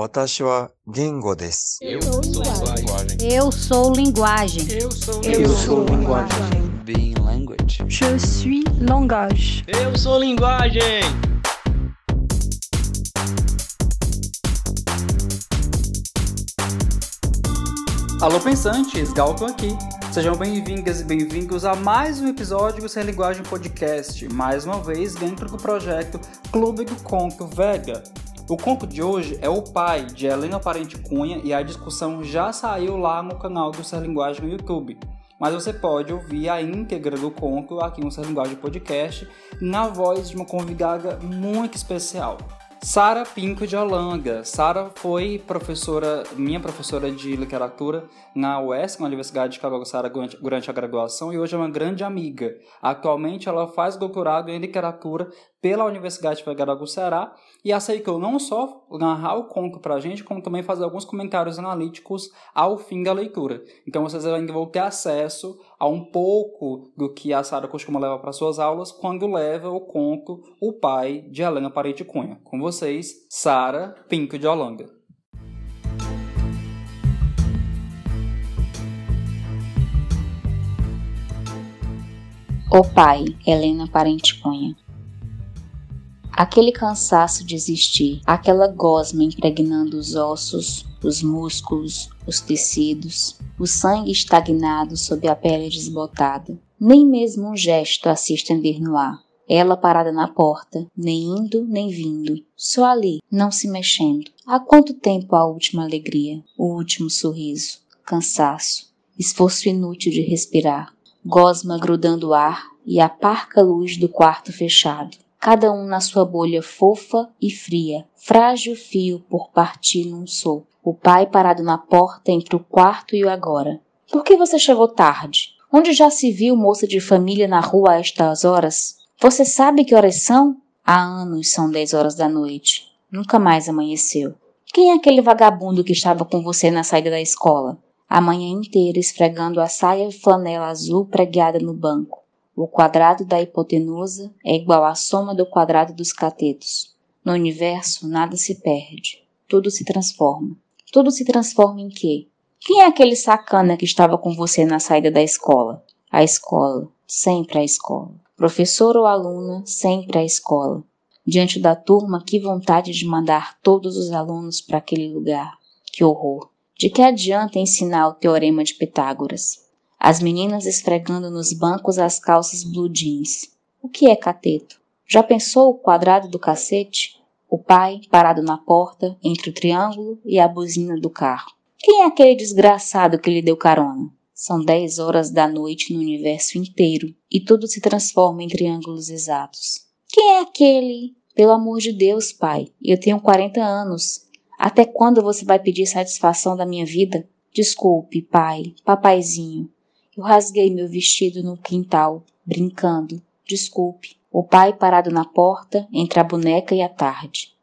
私は言語です。 Eu sou linguagem. Eu sou linguagem. Eu sou Eu sou linguagem. Being language. Je suis langage. Eu sou linguagem. Alô pensantes, Galton aqui. Sejam bem-vindas e bem-vindos a mais um episódio do Sem Linguagem Podcast, mais uma vez dentro do projeto Clube do Conto Vega. o conto de hoje é O Pai, de Helena Parente Cunha, e a discussão já saiu lá no canal do Ser Linguagem no YouTube. Mas você pode ouvir a íntegra do conto aqui no Ser Linguagem Podcast, na voz de uma convidada muito especial. Sara Pinto de Holanda. Sara foi professora, minha professora de literatura na UES, na Universidade de Cabo-Sara, durante a graduação, e hoje é uma grande amiga. Atualmente ela faz doutorado em literatura pela Universidade Federal do Ceará e aceitou não só narrar o conto pra gente, como também fazer alguns comentários analíticos ao fim da leitura. Então vocês ainda vão ter acesso a um pouco do que a Sara costuma levar para suas aulas quando leva o conto O Pai, de Helena Parede Cunha. Com vocês, Sara Pinto de Holanda. O pai, Helena Parente Cunha. Aquele cansaço de existir, aquela gosma impregnando os ossos, os músculos, os tecidos, o sangue estagnado sob a pele desbotada. Nem mesmo um gesto a se estender no ar. Ela parada na porta, nem indo nem vindo, só ali, não se mexendo. Há quanto tempo a última alegria, o último sorriso, cansaço, esforço inútil de respirar, gosma grudando o ar e a parca luz do quarto fechado. Cada um na sua bolha fofa e fria, frágil fio por partir num sopro. O pai parado na porta entre o quarto e o agora. Por que você chegou tarde? Onde já se viu moça de família na rua a estas horas? Você sabe que horas são? Há anos são dez horas da noite. Nunca mais amanheceu. Quem é aquele vagabundo que estava com você na saída da escola? A manhã inteira esfregando a saia e flanela azul pregueada no banco. O quadrado da hipotenusa é igual à soma do quadrado dos catetos. No universo, nada se perde. Tudo se transforma. Tudo se transforma em quê? Quem é aquele sacana que estava com você na saída da escola? A escola. Sempre a escola. Professor ou aluna, sempre a escola. Diante da turma, que vontade de mandar todos os alunos para aquele lugar. Que horror. De que adianta ensinar o teorema de Pitágoras? As meninas esfregando nos bancos as calças blue jeans. O que é cateto? Já pensou o quadrado do cacete? O pai parado na porta, entre o triângulo e a buzina do carro. Quem é aquele desgraçado que lhe deu carona? São dez horas da noite no universo inteiro e tudo se transforma em triângulos exatos. Quem é aquele? Pelo amor de Deus, pai, eu tenho 40 anos. Até quando você vai pedir satisfação da minha vida? Desculpe, pai, papaizinho. Eu rasguei meu vestido no quintal, brincando. Desculpe. O pai parado na porta, entre a boneca e a tarde.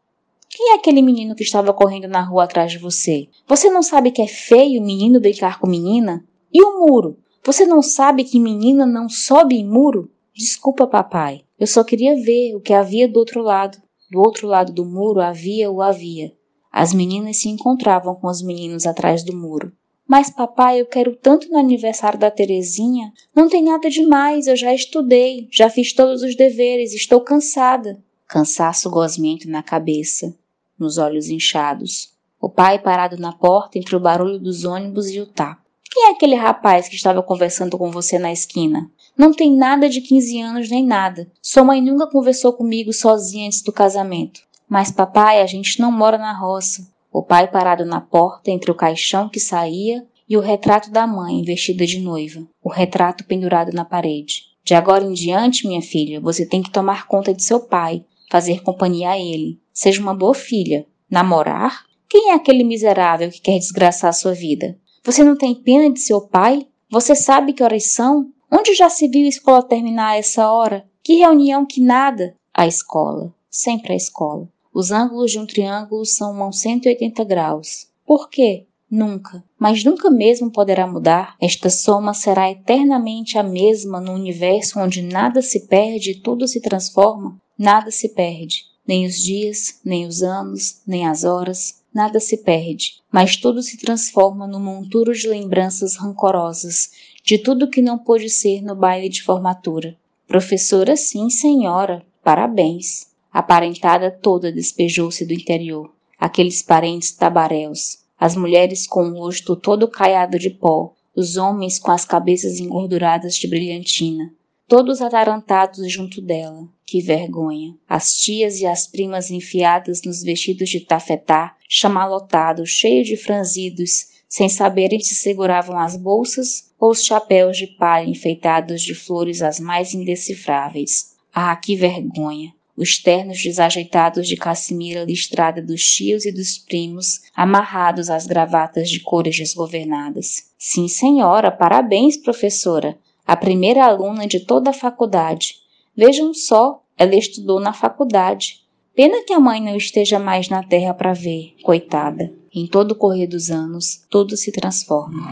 Quem é aquele menino que estava correndo na rua atrás de você? Você não sabe que é feio menino brincar com menina? E o muro? Você não sabe que menina não sobe em muro? Desculpa, papai. Eu só queria ver o que havia do outro lado. Do outro lado do muro havia o havia. As meninas se encontravam com os meninos atrás do muro. Mas, papai, eu quero tanto no aniversário da Terezinha. Não tem nada demais, eu já estudei, já fiz todos os deveres, estou cansada. Cansaço gosmento na cabeça, nos olhos inchados. O pai parado na porta entre o barulho dos ônibus e o taco. Quem é aquele rapaz que estava conversando com você na esquina? Não tem nada de 15 anos nem nada. Sua mãe nunca conversou comigo sozinha antes do casamento. Mas, papai, a gente não mora na roça. O pai parado na porta entre o caixão que saía e o retrato da mãe vestida de noiva, o retrato pendurado na parede. De agora em diante, minha filha, você tem que tomar conta de seu pai, fazer companhia a ele. Seja uma boa filha. Namorar? Quem é aquele miserável que quer desgraçar a sua vida? Você não tem pena de seu pai? Você sabe que horas são? Onde já se viu a escola terminar a essa hora? Que reunião que nada? A escola. Sempre a escola. Os ângulos de um triângulo são uns 180 graus. Por quê? Nunca, mas nunca mesmo poderá mudar. Esta soma será eternamente a mesma no universo onde nada se perde e tudo se transforma. Nada se perde, nem os dias, nem os anos, nem as horas. nada se perde, mas tudo se transforma num monturo de lembranças rancorosas de tudo que não pôde ser no baile de formatura. Professora, sim, senhora, parabéns. A parentada toda despejou-se do interior. Aqueles parentes tabaréus, as mulheres com o rosto todo caiado de pó, os homens com as cabeças engorduradas de brilhantina, todos atarantados junto dela. Que vergonha! As tias e as primas enfiadas nos vestidos de tafetá, chamalotados, cheios de franzidos, sem saberem se seguravam as bolsas ou os chapéus de palha enfeitados de flores as mais indecifráveis. Ah, que vergonha! Os ternos desajeitados de cassimira listrada dos tios e dos primos, amarrados às gravatas de cores desgovernadas. Sim, senhora, parabéns, professora. A primeira aluna de toda a faculdade. Vejam só, ela estudou na faculdade. Pena que a mãe não esteja mais na terra para ver, coitada. Em todo o correr dos anos, tudo se transforma.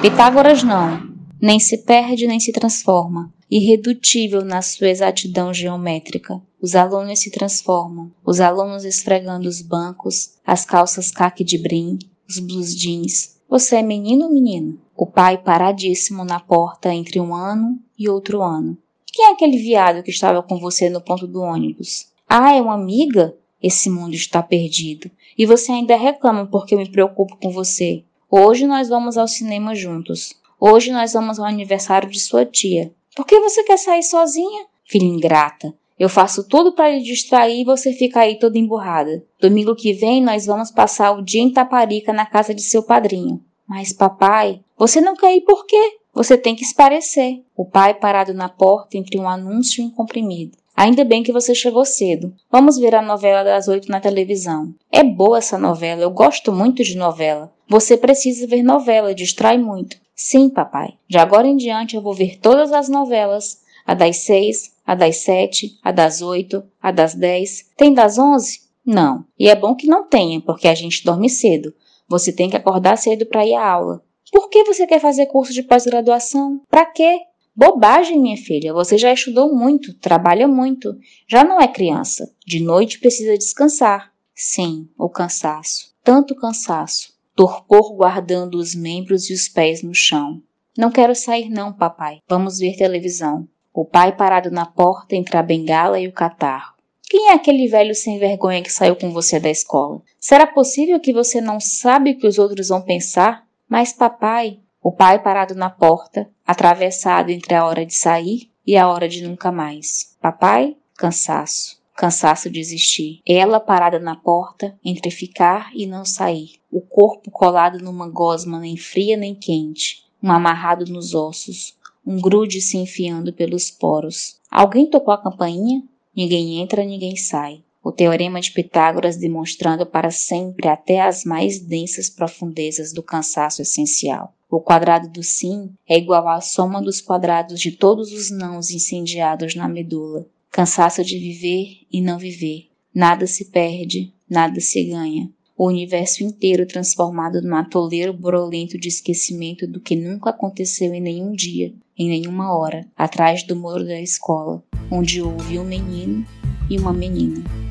Pitágoras não, nem se perde nem se transforma, irredutível na sua exatidão geométrica. Os alunos se transformam, os alunos esfregando os bancos, as calças caque de brim, os blues jeans. Você é menino ou menina? O pai paradíssimo na porta entre um ano e outro ano. Quem é aquele viado que estava com você no ponto do ônibus? Ah, é uma amiga? Esse mundo está perdido. E você ainda reclama porque eu me preocupo com você. Hoje nós vamos ao cinema juntos. Hoje nós vamos ao aniversário de sua tia. Por que você quer sair sozinha? Filha ingrata. Eu faço tudo para lhe distrair e você fica aí toda emburrada. Domingo que vem nós vamos passar o dia em Taparica na casa de seu padrinho. Mas papai, você não quer ir por quê? Você tem que esparecer. O pai parado na porta entre um anúncio e um comprimido. Ainda bem que você chegou cedo. Vamos ver a novela das oito na televisão. É boa essa novela, eu gosto muito de novela. Você precisa ver novela, distrai muito. Sim, papai. De agora em diante eu vou ver todas as novelas. A das seis, a das sete, a das oito, a das dez. Tem das onze? Não. E é bom que não tenha, porque a gente dorme cedo. Você tem que acordar cedo para ir à aula. Por que você quer fazer curso de pós-graduação? Para quê? Bobagem, minha filha. Você já estudou muito, trabalha muito. Já não é criança. De noite precisa descansar. Sim, o cansaço. Tanto cansaço. Torpor guardando os membros e os pés no chão. Não quero sair não, papai. Vamos ver televisão. O pai parado na porta entre a bengala e o catarro. Quem é aquele velho sem vergonha que saiu com você da escola? Será possível que você não sabe o que os outros vão pensar? Mas papai, o pai parado na porta, atravessado entre a hora de sair e a hora de nunca mais. Papai, cansaço. Cansaço de existir. Ela parada na porta, entre ficar e não sair. O corpo colado numa gosma nem fria nem quente. Um amarrado nos ossos. Um grude se enfiando pelos poros. Alguém tocou a campainha? Ninguém entra, ninguém sai o teorema de Pitágoras demonstrando para sempre até as mais densas profundezas do cansaço essencial. O quadrado do sim é igual à soma dos quadrados de todos os nãos incendiados na medula. Cansaço de viver e não viver. Nada se perde, nada se ganha. O universo inteiro transformado num atoleiro borolento de esquecimento do que nunca aconteceu em nenhum dia, em nenhuma hora, atrás do muro da escola, onde houve um menino e uma menina.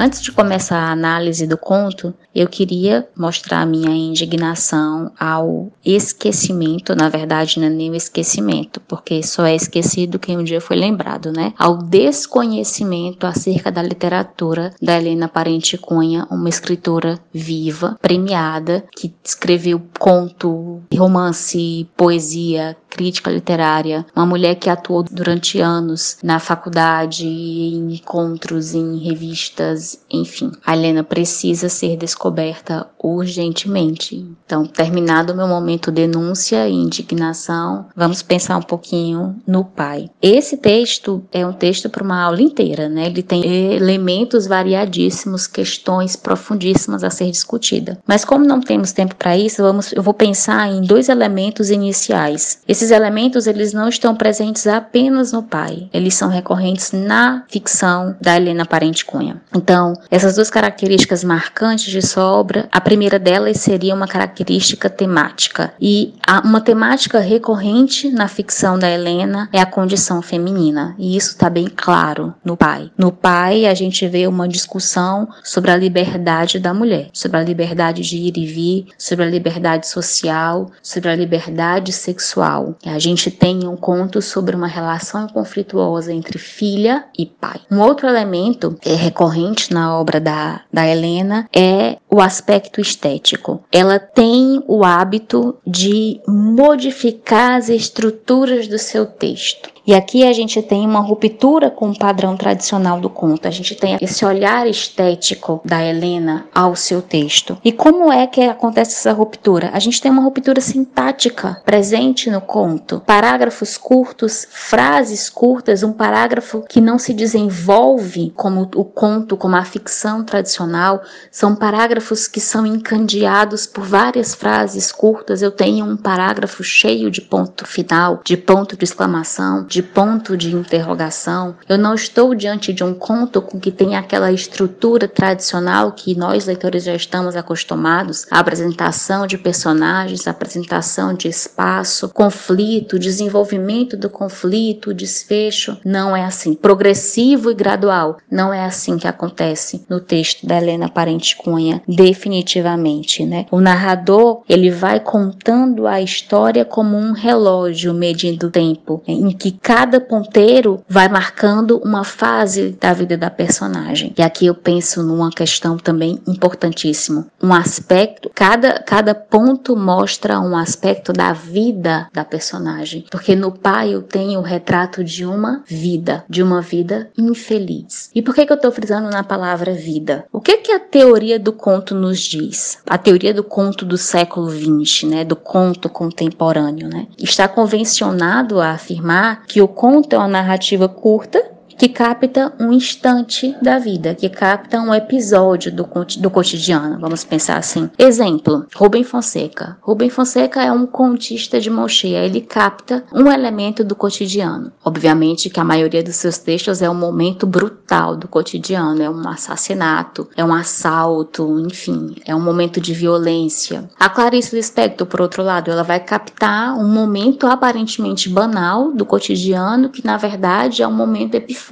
Antes de começar a análise do conto, eu queria mostrar minha indignação ao esquecimento, na verdade não é nem o esquecimento, porque só é esquecido quem um dia foi lembrado, né? Ao desconhecimento acerca da literatura da Helena Parente Cunha, uma escritora viva, premiada, que escreveu conto, romance, poesia, crítica literária, uma mulher que atuou durante anos na faculdade, em encontros, em revistas, enfim. A Helena precisa ser descoberta urgentemente. Então, terminado o meu momento denúncia e indignação, vamos pensar um pouquinho no pai. Esse texto é um texto para uma aula inteira, né? Ele tem elementos variadíssimos, questões profundíssimas a ser discutida. Mas como não temos tempo para isso, vamos, eu vou pensar em dois elementos iniciais. Esses elementos eles não estão presentes apenas no pai, eles são recorrentes na ficção da Helena Parente Cunha. Então, Então, essas duas características marcantes de sua obra, a primeira delas seria uma característica temática. E uma temática recorrente na ficção da Helena é a condição feminina. E isso está bem claro no pai. No pai, a gente vê uma discussão sobre a liberdade da mulher, sobre a liberdade de ir e vir, sobre a liberdade social, sobre a liberdade sexual. A gente tem um conto sobre uma relação conflituosa entre filha e pai. Um outro elemento é recorrente na obra da, da Helena é o aspecto estético. Ela tem o hábito de modificar as estruturas do seu texto. E aqui a gente tem uma ruptura com o padrão tradicional do conto. A gente tem esse olhar estético da Helena ao seu texto. E como é que acontece essa ruptura? A gente tem uma ruptura sintática presente no conto. Parágrafos curtos, frases curtas, um parágrafo que não se desenvolve como o conto, como a ficção tradicional. São parágrafos que são encandeados por várias frases curtas. Eu tenho um parágrafo cheio de ponto final, de ponto de exclamação, de de ponto de interrogação. Eu não estou diante de um conto com que tem aquela estrutura tradicional que nós leitores já estamos acostumados, a apresentação de personagens, apresentação de espaço, conflito, desenvolvimento do conflito, desfecho. Não é assim. Progressivo e gradual. Não é assim que acontece no texto da Helena Parente Cunha, definitivamente, né? O narrador, ele vai contando a história como um relógio medindo o tempo, em que cada ponteiro vai marcando uma fase da vida da personagem. E aqui eu penso numa questão também importantíssima, um aspecto, cada cada ponto mostra um aspecto da vida da personagem, porque no pai eu tenho o retrato de uma vida, de uma vida infeliz. E por que que eu estou frisando na palavra vida? O que que a teoria do conto nos diz? A teoria do conto do século XX, né, do conto contemporâneo, né, está convencionado a afirmar que o conto é uma narrativa curta que capta um instante da vida, que capta um episódio do, do cotidiano, vamos pensar assim. Exemplo, Rubem Fonseca. Rubem Fonseca é um contista de mão cheia, ele capta um elemento do cotidiano. Obviamente que a maioria dos seus textos é um momento brutal do cotidiano, é um assassinato, é um assalto, enfim, é um momento de violência. A Clarice Lispector, por outro lado, ela vai captar um momento aparentemente banal do cotidiano, que na verdade é um momento epifânico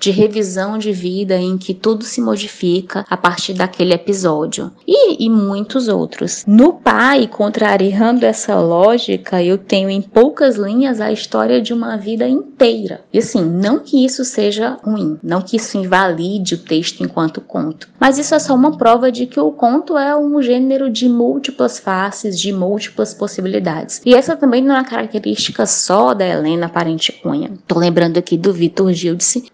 de revisão de vida em que tudo se modifica a partir daquele episódio. E, e muitos outros. No pai, contrariando essa lógica, eu tenho em poucas linhas a história de uma vida inteira. E assim, não que isso seja ruim, não que isso invalide o texto enquanto conto, mas isso é só uma prova de que o conto é um gênero de múltiplas faces, de múltiplas possibilidades. E essa também não é uma característica só da Helena Parente Cunha. Tô lembrando aqui do Vitor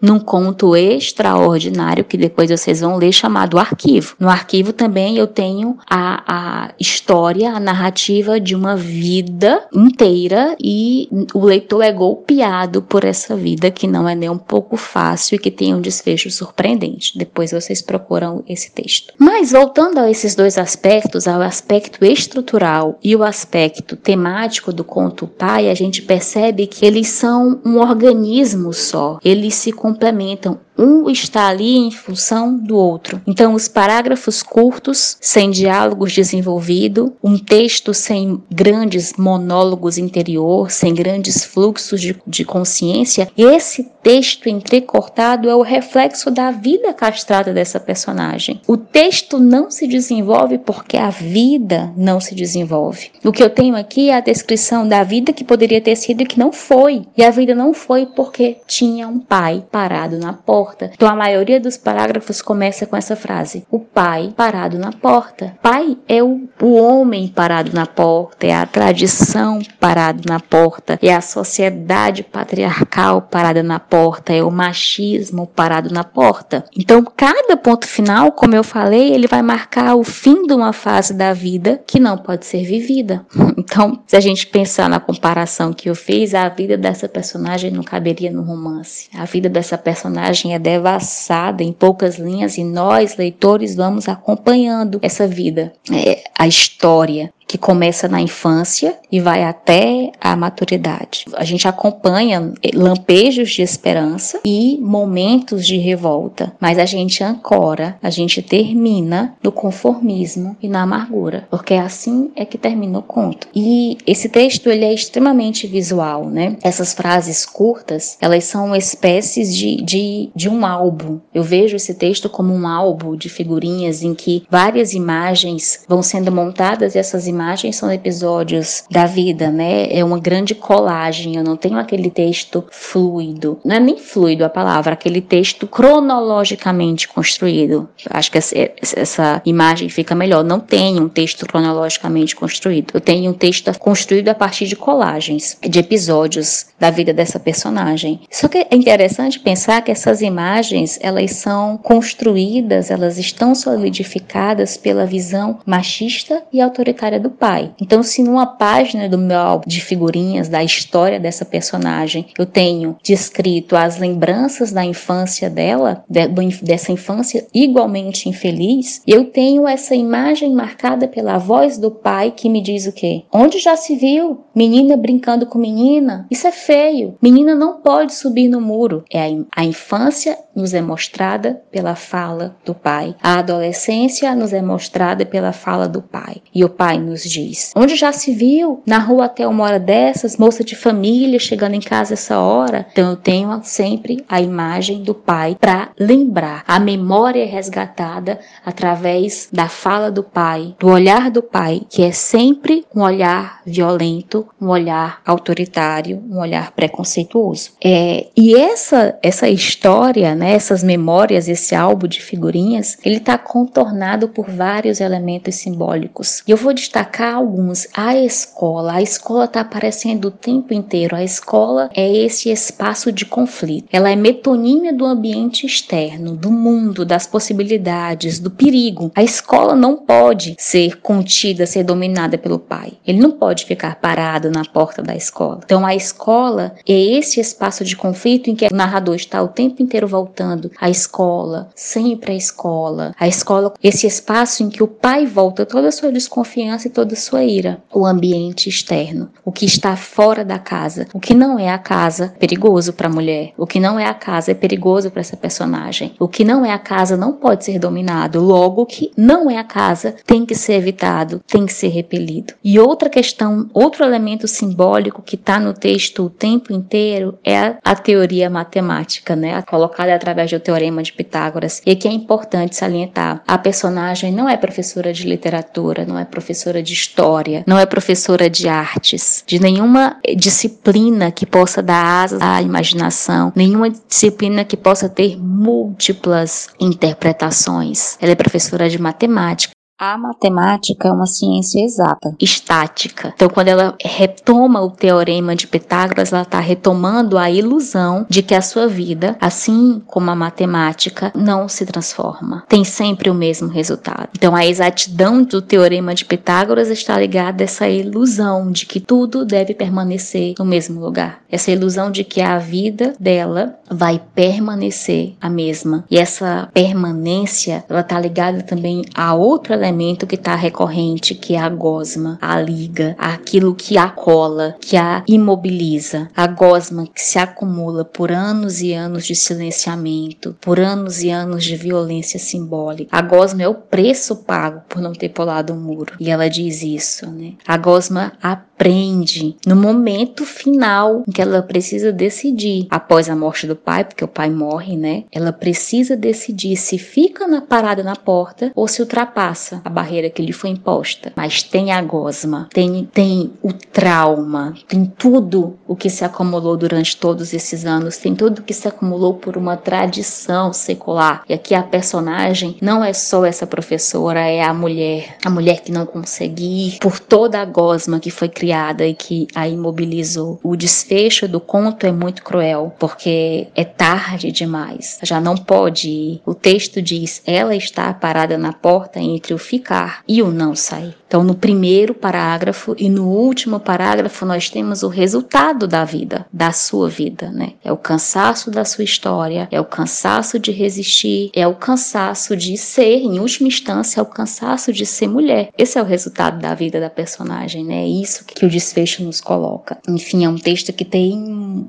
Num conto extraordinário que depois vocês vão ler chamado Arquivo. No arquivo também eu tenho a, a história, a narrativa de uma vida inteira e o leitor é golpeado por essa vida que não é nem um pouco fácil e que tem um desfecho surpreendente. Depois vocês procuram esse texto. Mas voltando a esses dois aspectos, ao aspecto estrutural e o aspecto temático do conto pai, a gente percebe que eles são um organismo só. Eles se complementam. Um está ali em função do outro. Então, os parágrafos curtos, sem diálogos desenvolvidos, um texto sem grandes monólogos interior, sem grandes fluxos de, de consciência, esse texto entrecortado é o reflexo da vida castrada dessa personagem. O texto não se desenvolve porque a vida não se desenvolve. O que eu tenho aqui é a descrição da vida que poderia ter sido e que não foi. E a vida não foi porque tinha um pai parado na porta. Então a maioria dos parágrafos começa com essa frase: o pai parado na porta. Pai é o, o homem parado na porta, é a tradição parado na porta, é a sociedade patriarcal parada na porta, é o machismo parado na porta. Então cada ponto final, como eu falei, ele vai marcar o fim de uma fase da vida que não pode ser vivida. Então, se a gente pensar na comparação que eu fiz, a vida dessa personagem não caberia no romance. A vida dessa personagem é devassada em poucas linhas e nós, leitores, vamos acompanhando essa vida, é, a história que começa na infância e vai até a maturidade. A gente acompanha lampejos de esperança e momentos de revolta, mas a gente ancora, a gente termina no conformismo e na amargura, porque assim é que termina o conto. E esse texto ele é extremamente visual, né? Essas frases curtas, elas são espécies de, de, de um álbum. Eu vejo esse texto como um álbum de figurinhas em que várias imagens vão sendo montadas e essas imagens são episódios da vida, né? É uma grande colagem. Eu não tenho aquele texto fluido, não é nem fluido a palavra, aquele texto cronologicamente construído. Acho que essa imagem fica melhor. Não tenho um texto cronologicamente construído. Eu tenho um texto construído a partir de colagens, de episódios da vida dessa personagem. Só que é interessante pensar que essas imagens, elas são construídas, elas estão solidificadas pela visão machista e autoritária do pai. Então, se numa página do meu álbum de figurinhas da história dessa personagem, eu tenho descrito as lembranças da infância dela, de, dessa infância igualmente infeliz, eu tenho essa imagem marcada pela voz do pai que me diz o quê? Onde já se viu menina brincando com menina? Isso é feio. Menina não pode subir no muro. É a, a infância nos é mostrada pela fala do pai. A adolescência nos é mostrada pela fala do pai. E o pai nos diz: Onde já se viu? Na rua até uma hora dessas, moça de família chegando em casa essa hora. Então eu tenho sempre a imagem do pai para lembrar. A memória é resgatada através da fala do pai, do olhar do pai, que é sempre um olhar violento, um olhar autoritário, um olhar preconceituoso. É, e essa essa história né, essas memórias, esse álbum de figurinhas, ele está contornado por vários elementos simbólicos. E eu vou destacar alguns. A escola, a escola está aparecendo o tempo inteiro. A escola é esse espaço de conflito. Ela é metonímia do ambiente externo, do mundo, das possibilidades, do perigo. A escola não pode ser contida, ser dominada pelo pai. Ele não pode ficar parado na porta da escola. Então a escola é esse espaço de conflito em que o narrador está o tempo inteiro voltando à escola, sempre à escola. A escola, esse espaço em que o pai volta toda a sua desconfiança toda sua ira. O ambiente externo, o que está fora da casa. O que não é a casa, perigoso para a mulher. O que não é a casa é perigoso para essa personagem. O que não é a casa não pode ser dominado. Logo, o que não é a casa tem que ser evitado, tem que ser repelido. E outra questão, outro elemento simbólico que está no texto o tempo inteiro é a, a teoria matemática, né? Colocada através do teorema de Pitágoras e que é importante salientar. A personagem não é professora de literatura, não é professora de história, não é professora de artes, de nenhuma disciplina que possa dar asas à imaginação, nenhuma disciplina que possa ter múltiplas interpretações. Ela é professora de matemática, a matemática é uma ciência exata, estática. Então, quando ela retoma o teorema de Pitágoras, ela está retomando a ilusão de que a sua vida, assim como a matemática, não se transforma. Tem sempre o mesmo resultado. Então, a exatidão do teorema de Pitágoras está ligada a essa ilusão de que tudo deve permanecer no mesmo lugar. Essa ilusão de que a vida dela vai permanecer a mesma. E essa permanência, ela está ligada também a outro elemento que está recorrente, que é a gosma, a liga, aquilo que a cola, que a imobiliza. A gosma que se acumula por anos e anos de silenciamento, por anos e anos de violência simbólica. A gosma é o preço pago por não ter pulado o um muro. E ela diz isso, né? A gosma aprende no momento final em que ela precisa decidir, após a morte do pai, porque o pai morre, né? Ela precisa decidir se fica na parada na porta ou se ultrapassa a barreira que lhe foi imposta, mas tem a gosma, tem, tem o trauma, tem tudo o que se acumulou durante todos esses anos, tem tudo que se acumulou por uma tradição secular. E aqui a personagem não é só essa professora, é a mulher, a mulher que não conseguiu ir por toda a gosma que foi criada criada e que a imobilizou. O desfecho do conto é muito cruel, porque é tarde demais. Já não pode ir. O texto diz: ela está parada na porta entre o ficar e o não sair. Então, no primeiro parágrafo e no último parágrafo, nós temos o resultado da vida, da sua vida, né? É o cansaço da sua história, é o cansaço de resistir, é o cansaço de ser, em última instância, é o cansaço de ser mulher. Esse é o resultado da vida da personagem, né? É isso que o desfecho nos coloca. Enfim, é um texto que tem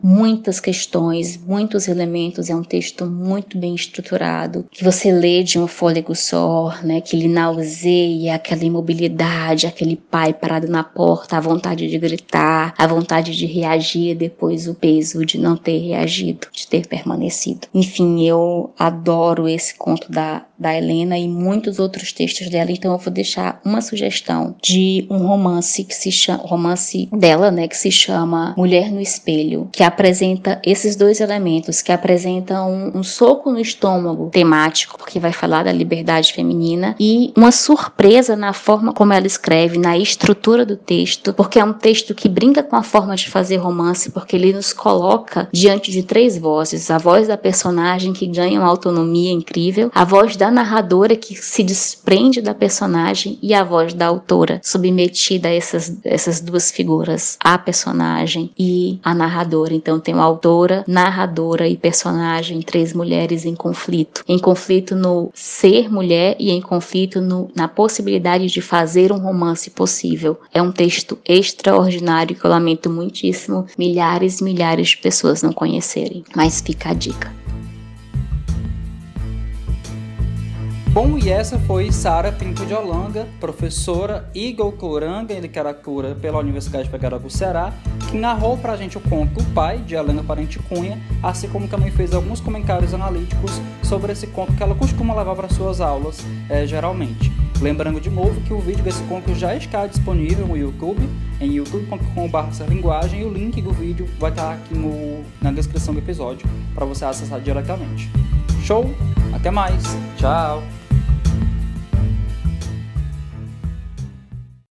muitas questões, muitos elementos, é um texto muito bem estruturado, que você lê de um fôlego só, né? Que lhe nauseia aquela imobilidade aquele pai parado na porta, a vontade de gritar, a vontade de reagir, depois o peso de não ter reagido, de ter permanecido. Enfim, eu adoro esse conto da, da Helena e muitos outros textos dela, então eu vou deixar uma sugestão de um romance que se chama, romance dela, né, que se chama Mulher no Espelho, que apresenta esses dois elementos, que apresenta um, um soco no estômago temático, porque vai falar da liberdade feminina, e uma surpresa na forma como ela escreve, na estrutura do texto, porque é um texto que brinca com a forma de fazer romance, porque ele nos coloca diante de três vozes: a voz da personagem que ganha uma autonomia incrível, a voz da narradora que se desprende da personagem e a voz da autora, submetida a essas, essas duas figuras, a personagem e a narradora. Então tem uma autora, narradora e personagem, três mulheres em conflito. Em conflito no ser mulher e em conflito no, na possibilidade de fazer um romance possível. É um texto extraordinário que eu lamento muitíssimo milhares e milhares de pessoas não conhecerem. Mas fica a dica. Bom, e essa foi Sara Pinto de Holanda, professora e doutoranda em literatura pela Universidade Federal do Ceará, que narrou pra gente o conto O Pai, de Helena Parente Cunha, assim como também fez alguns comentários analíticos sobre esse conto que ela costuma levar para suas aulas, é, geralmente. Lembrando de novo que o vídeo desse conto já está disponível no YouTube, em youtube.com.br linguagem e o link do vídeo vai estar aqui no, na descrição do episódio para você acessar diretamente. Show? Até mais! Tchau!